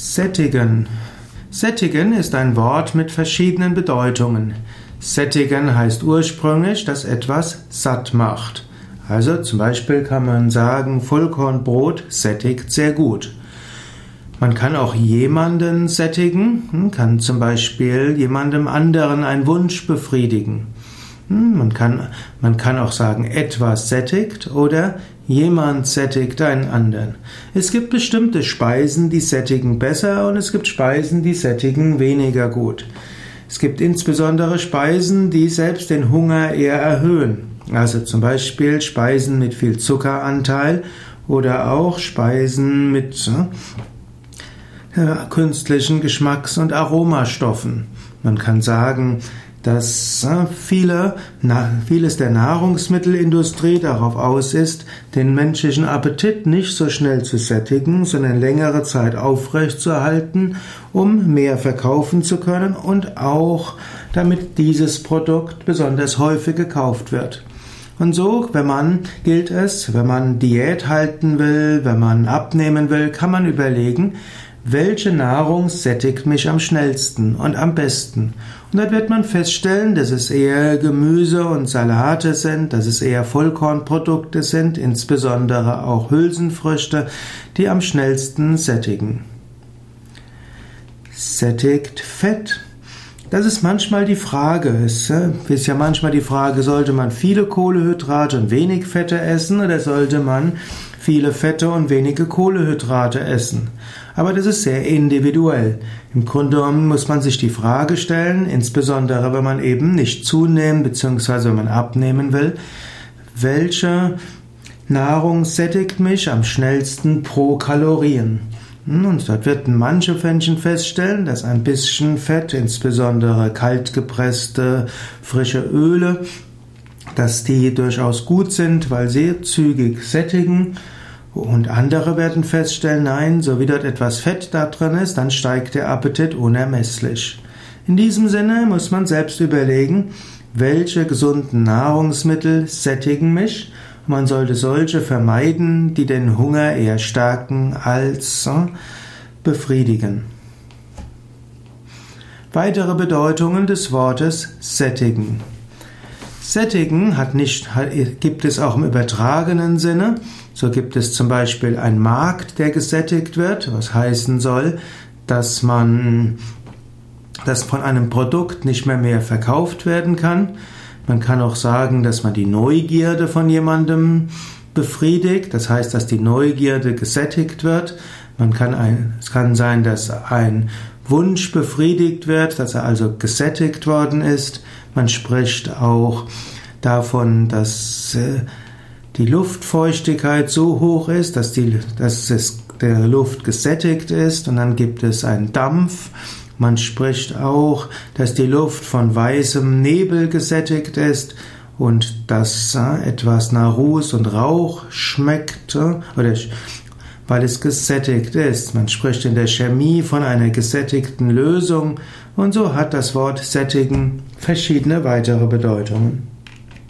Sättigen. Sättigen ist ein Wort mit verschiedenen Bedeutungen. Sättigen heißt ursprünglich, dass etwas satt macht. Also zum Beispiel kann man sagen, Vollkornbrot sättigt sehr gut. Man kann auch jemanden sättigen, hm, kann zum Beispiel jemandem anderen einen Wunsch befriedigen. Hm, man kann, man kann auch sagen, etwas sättigt oder jemand sättigt einen anderen. Es gibt bestimmte Speisen, die sättigen besser und es gibt Speisen, die sättigen weniger gut. Es gibt insbesondere Speisen, die selbst den Hunger eher erhöhen. Also zum Beispiel Speisen mit viel Zuckeranteil oder auch Speisen mit äh, künstlichen Geschmacks- und Aromastoffen. Man kann sagen, dass äh, viele, vieles der Nahrungsmittelindustrie darauf aus ist, den menschlichen Appetit nicht so schnell zu sättigen, sondern längere Zeit aufrechtzuerhalten, um mehr verkaufen zu können und auch damit dieses Produkt besonders häufig gekauft wird. Und so, wenn man, gilt es, wenn man Diät halten will, wenn man abnehmen will, kann man überlegen, welche Nahrung sättigt mich am schnellsten und am besten. Und dann wird man feststellen, dass es eher Gemüse und Salate sind, dass es eher Vollkornprodukte sind, insbesondere auch Hülsenfrüchte, die am schnellsten sättigen. Sättigt Fett. Das ist manchmal die Frage. Es ist ja manchmal die Frage, sollte man viele Kohlehydrate und wenig Fette essen oder sollte man viele Fette und wenige Kohlehydrate essen. Aber das ist sehr individuell. Im Grunde genommen muss man sich die Frage stellen, insbesondere wenn man eben nicht zunehmen bzw. wenn man abnehmen will, welche Nahrung sättigt mich am schnellsten pro Kalorien? Und dort wird manche Menschen feststellen, dass ein bisschen Fett, insbesondere kaltgepresste frische Öle, dass die durchaus gut sind, weil sie zügig sättigen. Und andere werden feststellen, nein, so wie dort etwas Fett da drin ist, dann steigt der Appetit unermesslich. In diesem Sinne muss man selbst überlegen, welche gesunden Nahrungsmittel sättigen mich man sollte solche vermeiden, die den Hunger eher stärken als äh, befriedigen. Weitere Bedeutungen des Wortes sättigen. Sättigen hat nicht, gibt es auch im übertragenen Sinne. So gibt es zum Beispiel einen Markt, der gesättigt wird, was heißen soll, dass man, dass von einem Produkt nicht mehr mehr verkauft werden kann. Man kann auch sagen, dass man die Neugierde von jemandem befriedigt. Das heißt, dass die Neugierde gesättigt wird. Man kann ein, es kann sein, dass ein Wunsch befriedigt wird, dass er also gesättigt worden ist. Man spricht auch davon, dass äh, die Luftfeuchtigkeit so hoch ist, dass, die, dass es der Luft gesättigt ist und dann gibt es einen Dampf man spricht auch, dass die Luft von weißem Nebel gesättigt ist und dass äh, etwas nach Ruß und Rauch schmeckt, oder weil es gesättigt ist. Man spricht in der Chemie von einer gesättigten Lösung und so hat das Wort sättigen verschiedene weitere Bedeutungen.